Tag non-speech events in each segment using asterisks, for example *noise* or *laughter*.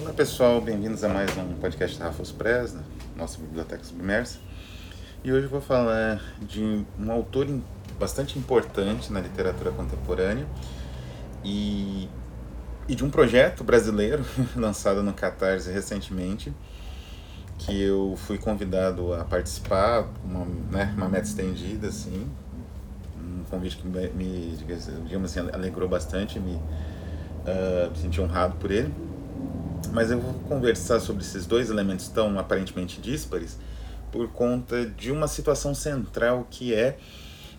Olá pessoal, bem-vindos a mais um podcast da Rafael Press, nossa biblioteca submersa. E hoje eu vou falar de um autor bastante importante na literatura contemporânea e, e de um projeto brasileiro *laughs* lançado no Catarse recentemente, que eu fui convidado a participar, uma, né, uma meta estendida, assim, um convite que me, digamos assim, alegrou bastante, me, uh, me senti honrado por ele. Mas eu vou conversar sobre esses dois elementos tão aparentemente díspares por conta de uma situação central que é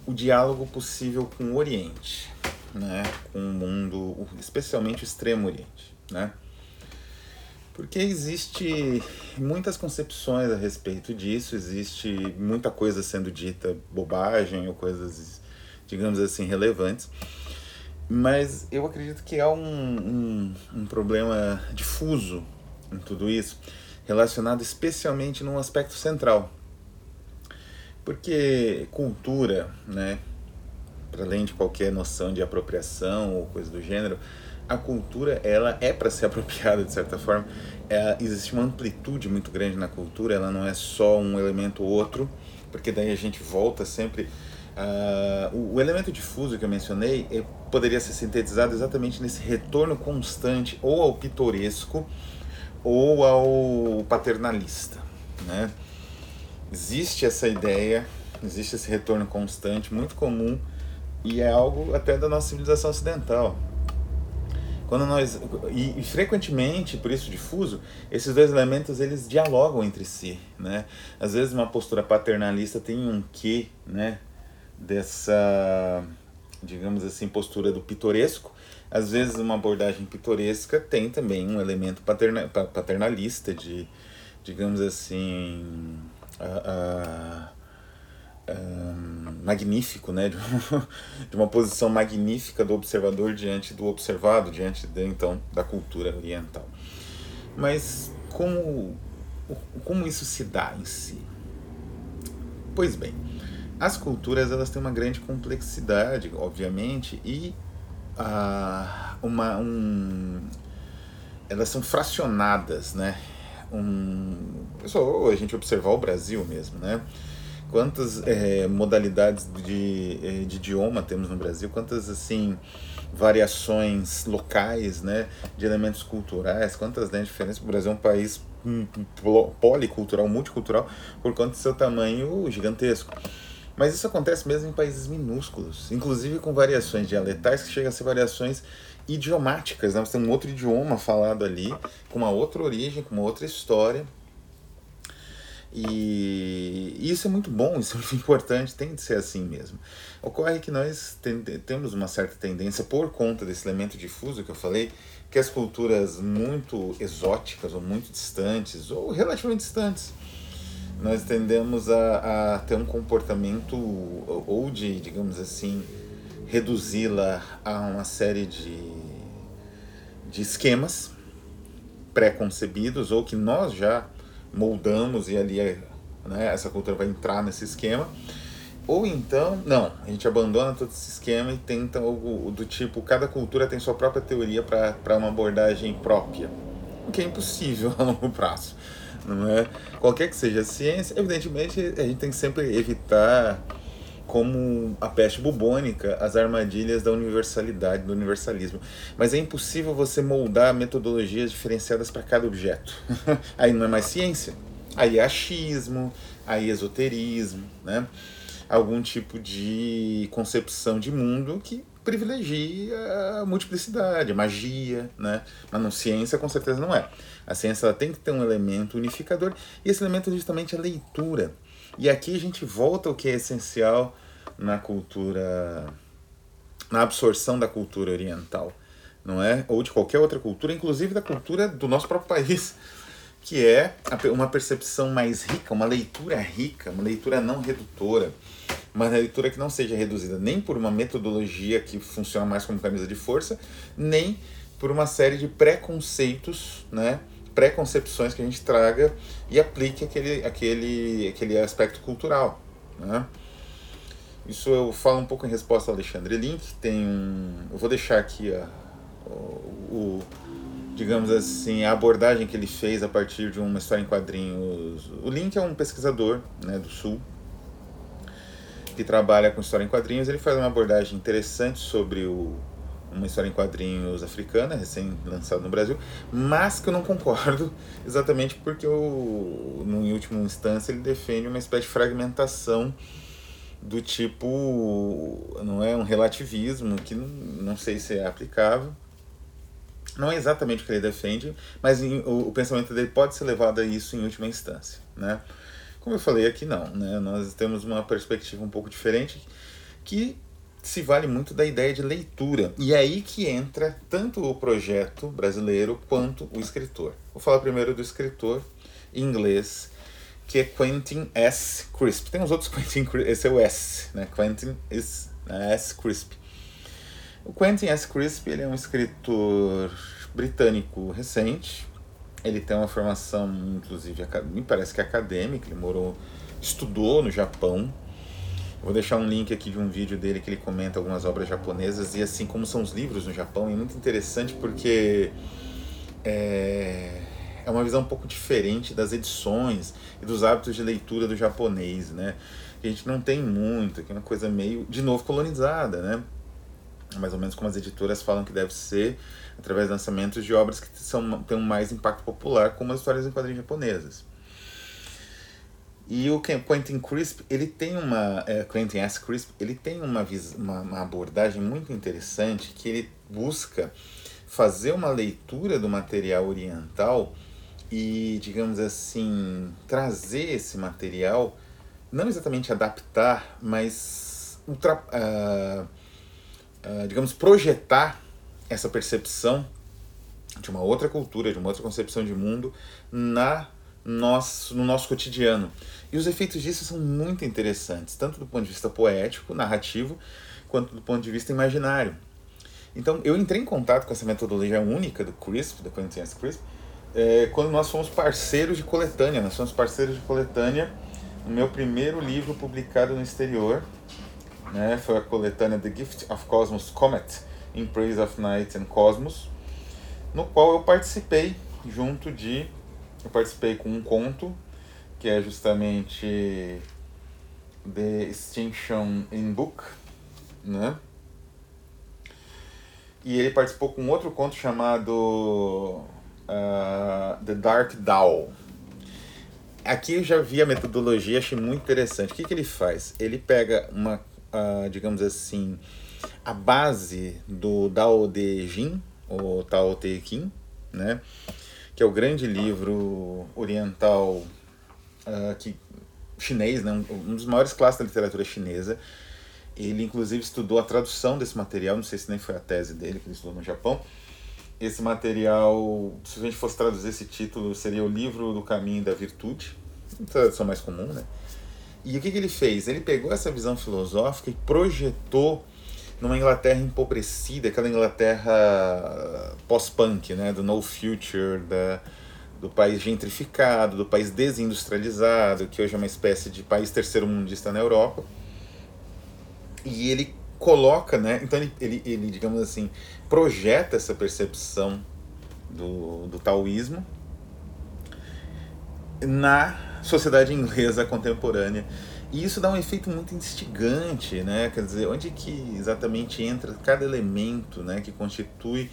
o diálogo possível com o Oriente, né? com o mundo, especialmente o Extremo Oriente. Né? Porque existe muitas concepções a respeito disso, existe muita coisa sendo dita bobagem ou coisas, digamos assim, relevantes. Mas eu acredito que há um, um, um problema difuso em tudo isso, relacionado especialmente num aspecto central. Porque cultura, né, para além de qualquer noção de apropriação ou coisa do gênero, a cultura ela é para ser *laughs* apropriada de certa forma. É, existe uma amplitude muito grande na cultura, ela não é só um elemento ou outro, porque daí a gente volta sempre Uh, o, o, elemento difuso que eu mencionei eh, poderia ser sintetizado exatamente nesse retorno constante ou ao pitoresco ou ao paternalista. Né? Existe essa ideia, existe esse retorno constante, muito comum, e é algo até da nossa civilização ocidental. Quando nós e, e, frequentemente, por isso difuso, esses dois elementos eles dialogam entre si, né? Às vezes uma postura paternalista tem um quê, né, dessa, digamos assim, postura do pitoresco. Às vezes, uma abordagem pitoresca tem também um elemento paterna, paternalista, de, digamos assim, magnífico, né? *laughs* De uma, de uma posição magnífica do observador diante do observado, diante de, então da cultura oriental. Mas como, como isso se dá em si? Pois bem, as culturas elas têm uma grande complexidade, obviamente, e ah, uma, um, elas são fracionadas, né? Um, só a gente observar o Brasil mesmo, né? Quantas é, modalidades de, eh, de idioma temos no Brasil? Quantas assim variações locais, né? De elementos culturais? Quantas né, diferenças? O Brasil é um país hum, policultural, multicultural, por conta do seu tamanho gigantesco. Mas isso acontece mesmo em países minúsculos, inclusive com variações dialetais que chegam a ser variações idiomáticas. Né? Você tem um outro idioma falado ali, com uma outra origem, com uma outra história. E isso é muito bom, isso é muito *laughs* importante, tem de ser assim mesmo. Ocorre que nós tem, temos uma certa tendência, por conta desse elemento difuso que eu falei, que as culturas muito exóticas ou muito distantes, ou relativamente distantes, nós tendemos a, a ter um comportamento ou de, digamos assim, reduzi-la a uma série de, de esquemas pré-concebidos ou que nós já moldamos e ali né, essa cultura vai entrar nesse esquema. Ou então, não, a gente abandona todo esse esquema e tenta algo do tipo, cada cultura tem sua própria teoria para uma abordagem própria, o que é impossível *laughs* a longo prazo não é? Qualquer que seja a ciência, evidentemente a gente tem que sempre evitar, como a peste bubônica, as armadilhas da universalidade, do universalismo. Mas é impossível você moldar metodologias diferenciadas para cada objeto. *laughs* aí não é mais ciência, aí é achismo, aí é esoterismo, né? Algum tipo de concepção de mundo que privilegia a multiplicidade, a magia, né? Mas não, ciência com certeza não é. A ciência ela tem que ter um elemento unificador e esse elemento é justamente a leitura. E aqui a gente volta ao que é essencial na cultura, na absorção da cultura oriental, não é? Ou de qualquer outra cultura, inclusive da cultura do nosso próprio país, que é uma percepção mais rica, uma leitura rica, uma leitura não redutora uma leitura que não seja reduzida nem por uma metodologia que funciona mais como camisa de força, nem por uma série de preconceitos, né, preconcepções que a gente traga e aplique aquele, aquele, aquele aspecto cultural. Né? Isso eu falo um pouco em resposta ao Alexandre Link, tem um, eu vou deixar aqui a, o, o digamos assim, a abordagem que ele fez a partir de uma história em quadrinhos. O Link é um pesquisador né, do Sul que trabalha com história em quadrinhos. Ele faz uma abordagem interessante sobre o, uma história em quadrinhos africana, recém-lançada no Brasil, mas que eu não concordo *laughs* exatamente porque, eu, no, em última instância, ele defende uma espécie de fragmentação do tipo. não é um relativismo que não, não sei se é aplicável não é exatamente o que ele defende, mas em, o, o, pensamento dele pode ser levado a isso em última instância, né? Como eu falei aqui, não, né? Nós temos uma perspectiva um pouco diferente que se vale muito da ideia de leitura. E é aí que entra tanto o projeto brasileiro quanto o escritor. Vou falar primeiro do escritor em inglês, que é Quentin S. Crisp. Tem uns outros *laughs* Quentin esse é o S, né? Quentin S. S. Crisp. O Quentin S. Crisp ele é um escritor britânico recente. Ele tem uma formação, inclusive, me parece que acadêmica. Ele morou, estudou no Japão. Vou deixar um link aqui de um vídeo dele que ele comenta algumas obras japonesas e assim como são os livros no Japão. É muito interessante porque é, é uma visão um pouco diferente das edições e dos hábitos de leitura do japonês, né? A gente não tem muito, que é uma coisa meio, de novo, colonizada, né? mais ou menos como as editoras falam que deve ser, através de lançamentos de obras que são, têm um mais impacto popular, como as histórias em quadrinhos japonesas. E o Quentin Crisp, ele tem uma, é, Quentin S. Crisp, ele tem uma, uma, uma abordagem muito interessante que ele busca fazer uma leitura do material oriental e, digamos assim, trazer esse material, não exatamente adaptar, mas ultra, uh, uh, digamos, projetar essa percepção de uma outra cultura, de uma outra concepção de mundo na nosso, no nosso cotidiano. E os efeitos disso são muito interessantes, tanto do ponto de vista poético, narrativo, quanto do ponto de vista imaginário. Então, eu entrei em contato com essa metodologia única do CRISP, da S. CRISP, é, quando nós fomos parceiros de coletânea. Nós fomos parceiros de coletânea no meu primeiro livro publicado no exterior, né? Foi a coletânea The Gift of Cosmos Comet in Praise of Night and Cosmos, no qual eu participei junto de eu participei com um conto que é justamente The Extinction in Book, né? E ele participou com outro conto chamado uh, The Dark Doll. Aqui eu já vi a metodologia, achei muito interessante. O que, que ele faz? Ele pega uma uh, digamos assim, a base do Dao De Jin, ou Tao Te Ching, né? Que é o grande livro oriental uh, que, chinês, né? um dos maiores clássicos da literatura chinesa. Ele, inclusive, estudou a tradução desse material, não sei se nem foi a tese dele, que ele estudou no Japão. Esse material, se a gente fosse traduzir esse título, seria o Livro do Caminho da Virtude, tradução mais comum, né? E o que, que ele fez? Ele pegou essa visão filosófica e projetou numa Inglaterra empobrecida, aquela Inglaterra pós-punk, né, do no future, da, do país gentrificado, do país desindustrializado, que hoje é uma espécie de país terceiro-mundista na Europa. E ele coloca, né, então ele, ele, ele, digamos assim, projeta essa percepção do, do taoísmo na sociedade inglesa contemporânea. E isso dá um efeito muito instigante, né? Quer dizer, onde que exatamente entra cada elemento, né, que constitui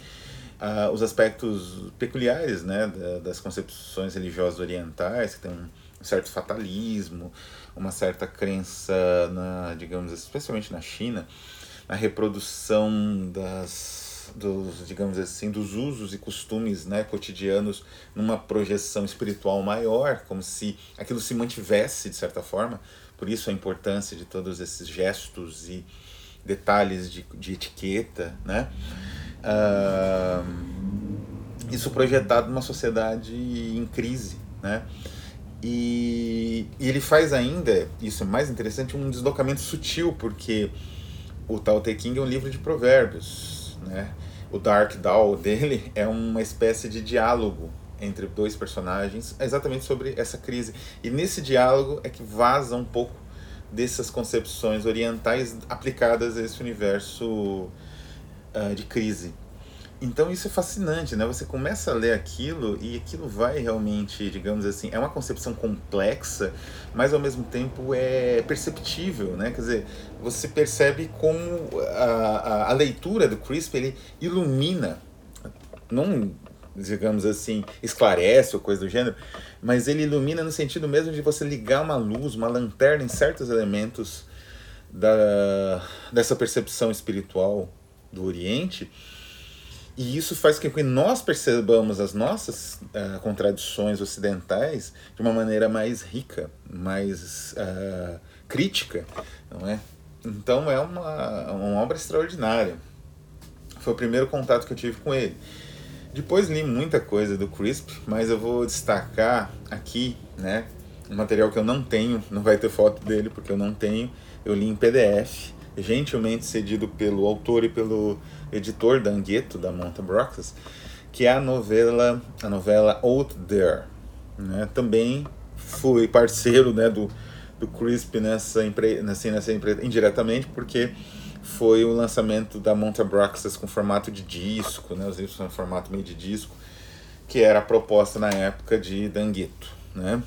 uh, os aspectos peculiares, né, das concepções religiosas orientais, que tem um certo fatalismo, uma certa crença na, digamos, especialmente na China, na reprodução das dos, digamos assim, dos usos e costumes né, cotidianos numa projeção espiritual maior, como se aquilo se mantivesse de certa forma. Por isso a importância de todos esses gestos e detalhes de, de etiqueta, né? Uh, isso projetado numa sociedade em crise, né? E, e, ele faz ainda, isso é mais interessante, um deslocamento sutil, porque o Tao Te Ching é um livro de provérbios, né? O Dark Doll dele *laughs* é uma espécie de diálogo entre dois personagens, exatamente sobre essa crise. E nesse diálogo é que vaza um pouco dessas concepções orientais aplicadas a esse universo uh, de crise. então isso é fascinante, né? Você começa a ler aquilo e aquilo vai realmente, digamos assim, é uma concepção complexa, mas ao mesmo tempo é perceptível, né? Quer dizer, você percebe como a, a, a leitura do Crisp ele ilumina, não digamos assim, esclarece ou coisa do gênero, mas ele ilumina no sentido mesmo de você ligar uma luz, uma lanterna em certos elementos da, dessa percepção espiritual do Oriente e isso faz com que nós percebamos as nossas uh, contradições ocidentais de uma maneira mais rica, mais uh, crítica, não é? Então é uma, uma obra extraordinária. Foi o primeiro contato que eu tive com ele. Depois li muita coisa do Crisp, mas eu vou destacar aqui, né, um material que eu não tenho, não vai ter foto dele porque eu não tenho, eu li em PDF, gentilmente cedido pelo autor e pelo editor da Angueto, da Monta Broxas, que é a novela, a novela Out There. Né? Também fui parceiro né, do, do Crisp nessa empresa, assim, nessa empresa indiretamente, porque foi o lançamento da Monta Broxas com formato de disco, né, os livros são formato meio de disco, que era a proposta na época de Dangueto, né?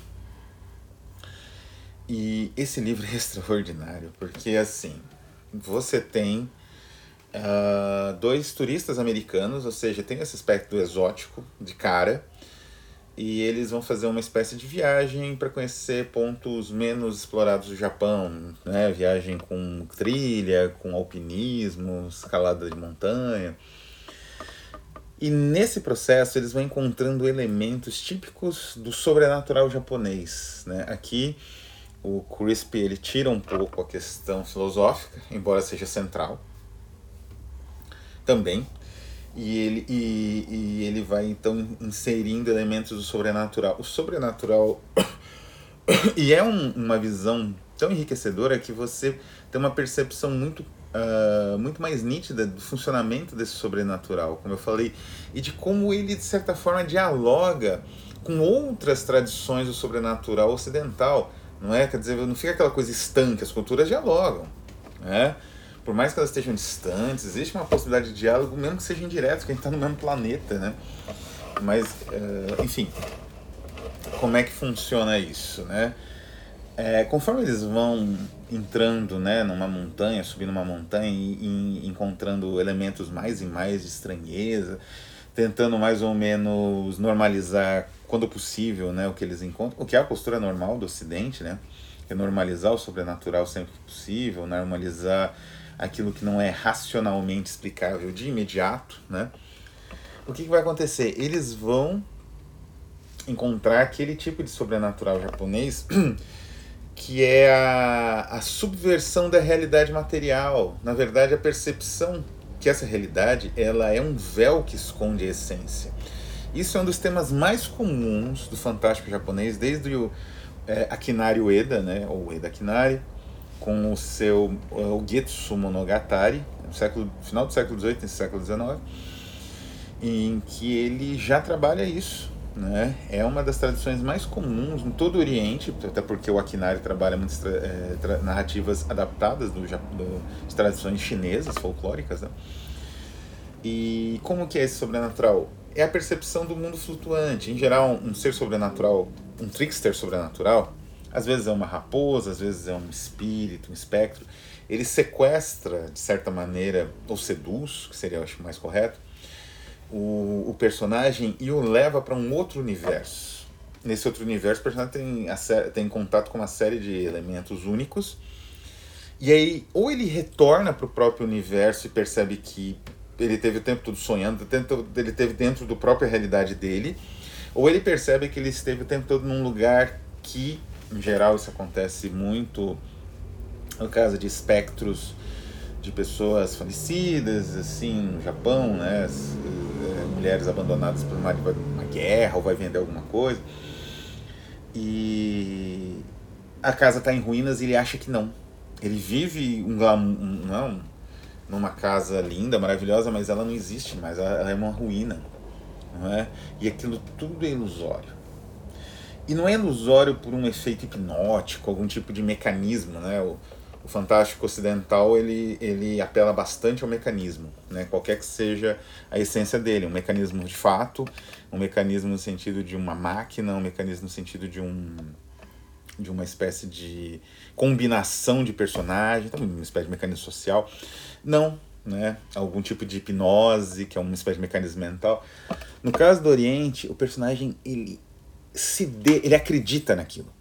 E esse livro é *laughs* extraordinário, porque assim, você tem uh, dois turistas americanos, ou seja, tem esse aspecto exótico de cara, e eles vão fazer uma espécie de viagem para conhecer pontos menos explorados do Japão, né? Viagem com trilha, com alpinismo, escalada de montanha. E nesse processo eles vão encontrando elementos típicos do sobrenatural japonês, né? Aqui o Crispy ele tira um pouco a questão filosófica, embora seja central também. E ele, e, e ele vai então inserindo elementos do sobrenatural. O sobrenatural. *coughs* e é um, uma visão tão enriquecedora que você tem uma percepção muito Uh, muito mais nítida do funcionamento desse sobrenatural, como eu falei, e de como ele, de certa forma, dialoga com outras tradições do sobrenatural ocidental, não é? Quer dizer, não fica aquela coisa estanque, as culturas dialogam, né? Por mais que elas estejam distantes, existe uma possibilidade de diálogo, mesmo que seja indireto, que a gente está no mesmo planeta, né? Mas, uh, enfim, como é que funciona isso, né? É, conforme eles vão entrando né, numa montanha, subindo uma montanha e, e, encontrando elementos mais e mais de estranheza, tentando mais ou menos normalizar quando possível né, o que eles encontram, o que é a postura normal do Ocidente, né? É normalizar o sobrenatural sempre que possível, normalizar aquilo que não é racionalmente explicável de imediato, né? O que, que vai acontecer? Eles vão encontrar aquele tipo de sobrenatural japonês *clears throat* que é a, a subversão da realidade material. Na verdade, a percepção que essa realidade ela é um véu que esconde a essência. Isso é um dos temas mais comuns do fantástico japonês, desde o é, Akinari Ueda, né, ou Ueda Akinari, com o seu o Getsu Monogatari, no século, final do século XVIII e século XIX, em que ele já trabalha isso. Né? É uma das tradições mais comuns em todo o Oriente, até porque o Akinari trabalha muitas é, tra narrativas adaptadas do, do, tradições chinesas, folclóricas. Né? E como que é esse sobrenatural? É a percepção do mundo flutuante. Em geral, um ser sobrenatural, um trickster sobrenatural, às vezes é uma raposa, às vezes é um espírito, um espectro. Ele sequestra, de certa maneira, ou seduz, que seria, eu acho, mais correto, o, o personagem e o leva para um outro universo. Nesse outro universo, o personagem tem, tem contato com uma série de elementos únicos. E aí, ou ele retorna para o próprio universo e percebe que ele teve o tempo todo sonhando, ele teve dentro da própria realidade dele, ou ele percebe que ele esteve o tempo todo num lugar que em geral, isso acontece muito no caso de espectros de pessoas falecidas, assim, no Japão, né? É, mulheres abandonadas por uma, uma guerra ou vai vender alguma coisa. E a casa está em ruínas e ele acha que não. Ele vive um, um, não, é numa casa linda, maravilhosa, mas ela não existe mais, ela, ela é uma ruína. Não é? E aquilo tudo é ilusório. E não é ilusório por um efeito hipnótico, algum tipo de mecanismo, né? O, o fantástico ocidental ele, ele apela bastante ao mecanismo, né? qualquer que seja a essência dele, um mecanismo de fato, um mecanismo no sentido de uma máquina, um mecanismo no sentido de um de uma espécie de combinação de personagens, uma espécie de mecanismo social. Não, né? Algum tipo de hipnose, que é uma espécie de mecanismo mental. No caso do Oriente, o personagem ele se de, ele acredita naquilo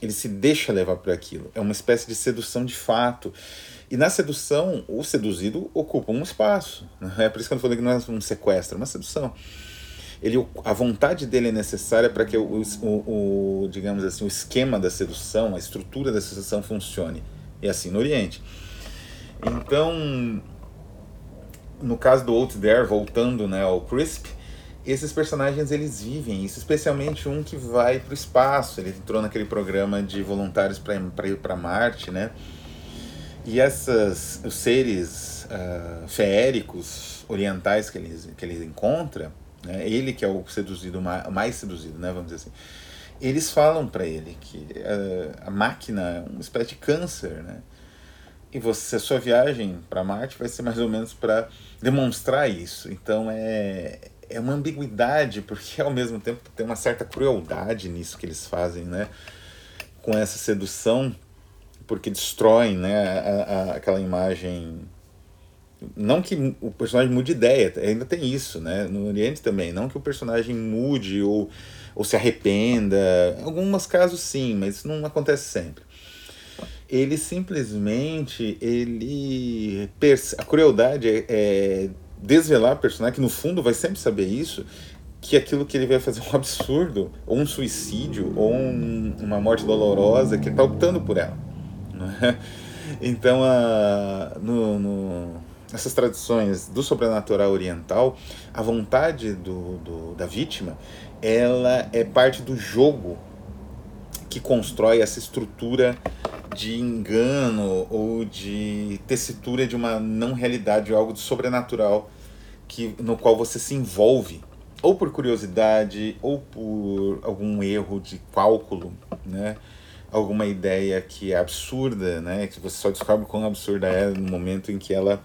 ele se deixa levar por aquilo. É uma espécie de sedução de fato. E na sedução, o seduzido ocupa um espaço. Né? É por isso que eu falei que não é um sequestro, é uma sedução. Ele, a vontade dele é necessária para que o, o, o, digamos assim, o esquema da sedução, a estrutura da sedução funcione. E assim no Oriente. Então, no caso do Out There, voltando né, ao Crisp, esses personagens eles vivem isso, especialmente um que vai para o espaço. Ele entrou naquele programa de voluntários para ir para Marte, né? E essas, os seres uh, feéricos orientais que ele, que ele encontra, né? ele que é o seduzido mais seduzido, né? Vamos dizer assim. Eles falam para ele que uh, a máquina é uma espécie de câncer, né? E você, a sua viagem para Marte vai ser mais ou menos para demonstrar isso. Então é é uma ambiguidade, porque ao mesmo tempo tem uma certa crueldade nisso que eles fazem, né? Com essa sedução, porque destroem né, a, a, aquela imagem. Não que o personagem mude ideia, ainda tem isso, né? No Oriente também. Não que o personagem mude ou, ou se arrependa. Em alguns casos sim, mas isso não acontece sempre ele simplesmente ele a crueldade é, é desvelar o personagem, que no fundo vai sempre saber isso, que aquilo que ele vai fazer é um absurdo, ou um suicídio, ou um, uma morte dolorosa, que ele está optando por ela. É? Então, a, no, no, essas tradições do sobrenatural oriental, a vontade do, do, da vítima ela é parte do jogo que constrói essa estrutura de engano ou de tessitura de uma não realidade, algo de sobrenatural que, no qual você se envolve, ou por curiosidade, ou por algum erro de cálculo, né? alguma ideia que é absurda, né? que você só descobre quão absurda é no momento em que ela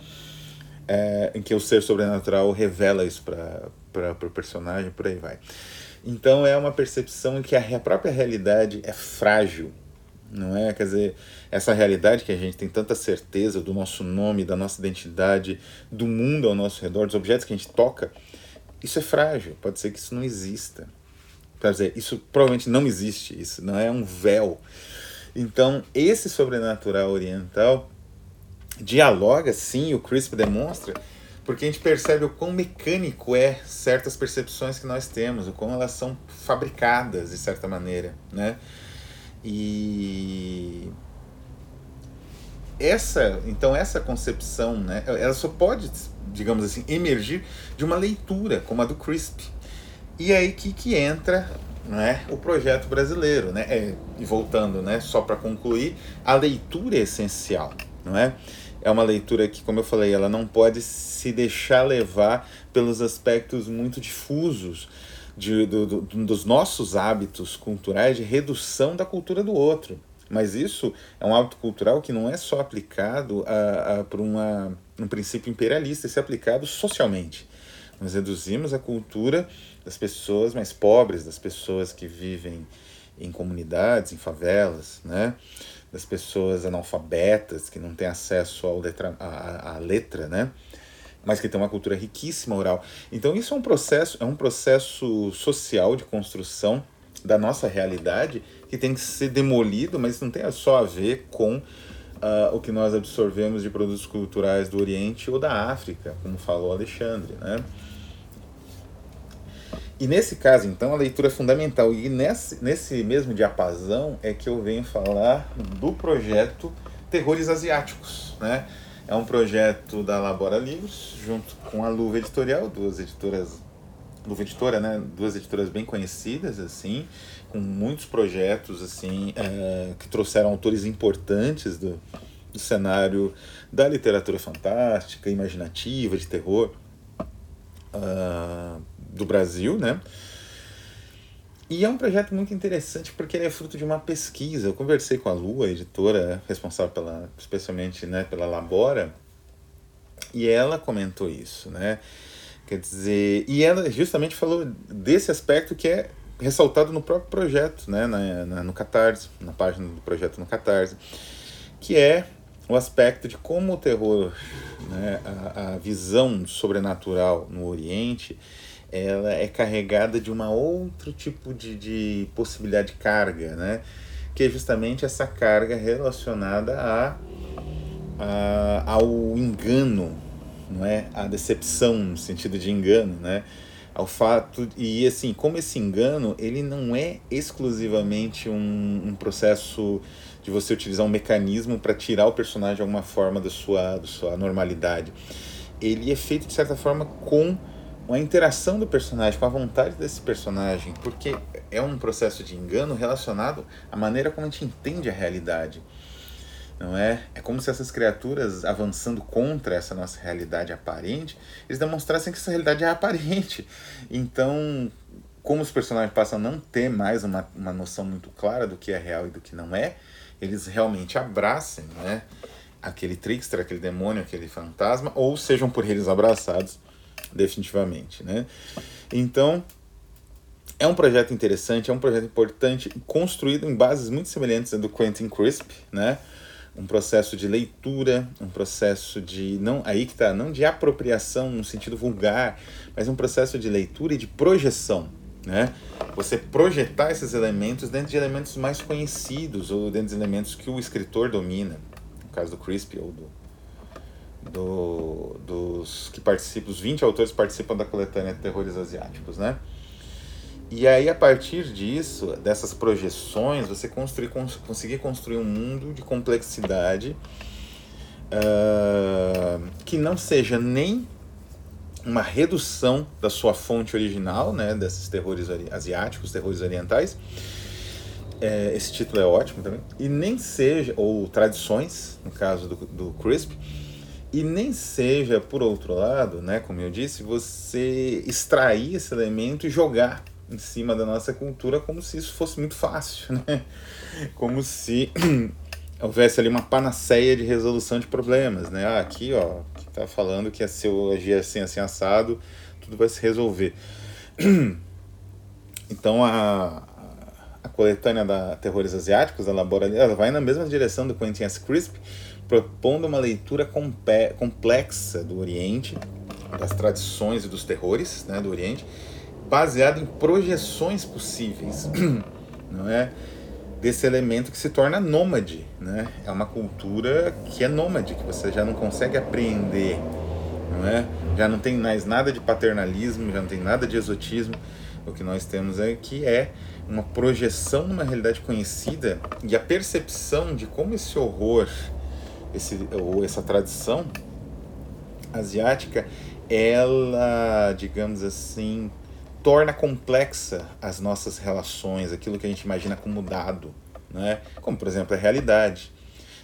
é, em que o ser sobrenatural revela isso para o personagem, por aí vai. Então é uma percepção em que a própria realidade é frágil, não é? Quer dizer, essa realidade que a gente tem tanta certeza do nosso nome, da nossa identidade, do mundo ao nosso redor, dos objetos que a gente toca, isso é frágil. Pode ser que isso não exista. Quer dizer, isso provavelmente não existe, isso não é um véu. Então, esse sobrenatural oriental dialoga, sim, o Crisp demonstra, porque a gente percebe o quão mecânico é certas percepções que nós temos, o quão elas são fabricadas de certa maneira, né? E essa, então essa concepção, né, ela só pode, digamos assim, emergir de uma leitura como a do Crisp. E é aí que, que entra né, o projeto brasileiro, né? É, e voltando, né, só para concluir, a leitura é essencial, não é? É uma leitura que, como eu falei, ela não pode se deixar levar pelos aspectos muito difusos de, do, do, dos nossos hábitos culturais de redução da cultura do outro. Mas isso é um hábito cultural que não é só aplicado a, a, por uma, um princípio imperialista, isso é aplicado socialmente. Nós reduzimos a cultura das pessoas mais pobres, das pessoas que vivem em comunidades, em favelas, né? Das pessoas analfabetas que não têm acesso ao letra, à, à letra, né? mas que tem uma cultura riquíssima oral. Então isso é um processo, é um processo social de construção da nossa realidade que tem que ser demolido, mas não tem só a ver com uh, o que nós absorvemos de produtos culturais do Oriente ou da África, como falou Alexandre, né? E nesse caso, então, a leitura é fundamental. E nesse, nesse mesmo diapasão é que eu venho falar do projeto Terrores Asiáticos, né? É um projeto da Labora Livros, junto com a Luva Editorial, duas editoras, Luva Editora, né? Duas editoras bem conhecidas, assim, com muitos projetos, assim, é, que trouxeram autores importantes do, do cenário da literatura fantástica, imaginativa, de terror uh, do Brasil, né? E é um projeto muito interessante porque ele é fruto de uma pesquisa. Eu conversei com a Lua, a editora responsável pela, especialmente né, pela Labora, e ela comentou isso, né? Quer dizer, e ela justamente falou desse aspecto que é ressaltado no próprio projeto, né, na, na, no Catarse, na página do projeto no Catarse, que é o aspecto de como o terror, né, a, a visão sobrenatural no Oriente, ela é carregada de uma outro tipo de, de possibilidade de carga, né, que é justamente essa carga relacionada a, a ao engano, não é, a decepção no sentido de engano, né, ao fato e assim como esse engano ele não é exclusivamente um, um processo de você utilizar um mecanismo para tirar o personagem de alguma forma da sua da sua normalidade. Ele é feito de certa forma com uma interação do personagem com a vontade desse personagem porque é um processo de engano relacionado à maneira como a gente entende a realidade não é? É como se essas criaturas avançando contra essa nossa realidade aparente, eles demonstrassem que essa realidade é aparente. Então, como os personagens passam a não ter mais uma, uma noção muito clara do que é real e do que não é, eles realmente abracem, né? Aquele trickster, aquele demônio, aquele fantasma, ou sejam por eles abraçados definitivamente, né? Então, é um projeto interessante, é um projeto importante, construído em bases muito semelhantes à do Quentin Crisp, né? um processo de leitura, um processo de não aí que tá, não de apropriação no sentido vulgar, mas um processo de leitura e de projeção, né? Você projetar esses elementos dentro de elementos mais conhecidos ou dentro de elementos que o escritor domina, no caso do Crispy ou do, do dos que participam, os 20 autores participam da coletânea Terrores Asiáticos, né? E aí, a partir disso, dessas projeções, você construir, cons conseguir construir um mundo de complexidade uh, que não seja nem uma redução da sua fonte original, né, desses terrores asiáticos, terrores orientais. É, esse título é ótimo também. E nem seja, ou tradições, no caso do, do Crisp, e nem seja, por outro lado, né, como eu disse, você extrair esse elemento e jogar em cima da nossa cultura como se isso fosse muito fácil, *laughs* né? Como se *clears throat* houvesse ali uma panaceia de resolução de problemas, né? Ah, aqui, ó, que tá falando que se eu agir assim, assim, assado, tudo vai se resolver. *clears throat* Então, a, a coletânea da Terrores Asiáticos, ela, ela vai na mesma direção do Quentin S. Crisp, propondo uma leitura complexa do Oriente, das tradições e dos terrores né, do Oriente, baseado em projeções possíveis, *clears throat* não é? Desse elemento que se torna nômade, né? É uma cultura que é nômade, que você já não consegue apreender, não é? Já não tem mais nada de paternalismo, já não tem nada de exotismo. O que nós temos é que é uma projeção numa realidade conhecida e a percepção de como esse horror, esse ou essa tradição asiática, ela, digamos assim, torna complexa as nossas relações, aquilo que a gente imagina como dado, né? como por exemplo a realidade.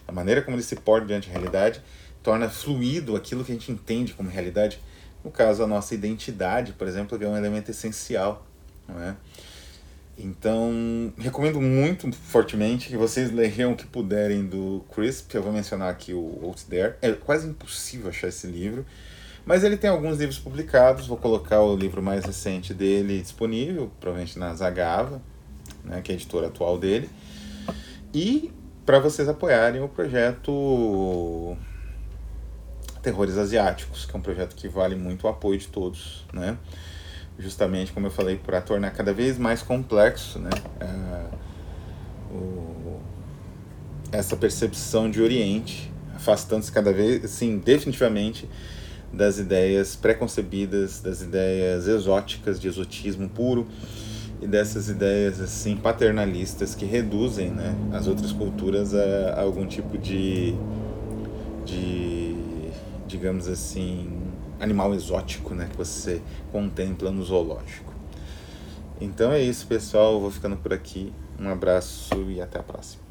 A maneira como ele se porta diante da realidade torna fluido aquilo que a gente entende como realidade. No caso, a nossa identidade, por exemplo, é um elemento essencial. Não é? Então, recomendo muito fortemente que vocês leiam o que puderem do Crisp. Eu vou mencionar aqui o Out There. É quase impossível achar esse livro. Mas ele tem alguns livros publicados, vou colocar o livro mais recente dele disponível, provavelmente na Zagava, né, que é a editora atual dele. E para vocês apoiarem o projeto Terrores Asiáticos, que é um projeto que vale muito o apoio de todos, né? Justamente, como eu falei, para tornar cada vez mais complexo, né? Uh, o, essa percepção de Oriente, afastando-se cada vez, assim, definitivamente das ideias preconcebidas, das ideias exóticas, de exotismo puro e dessas ideias assim paternalistas que reduzem né, as outras culturas a, a algum tipo de, de, digamos assim, animal exótico né, que você contempla no zoológico. Então é isso, pessoal. Eu vou ficando por aqui. Um abraço e até a próxima.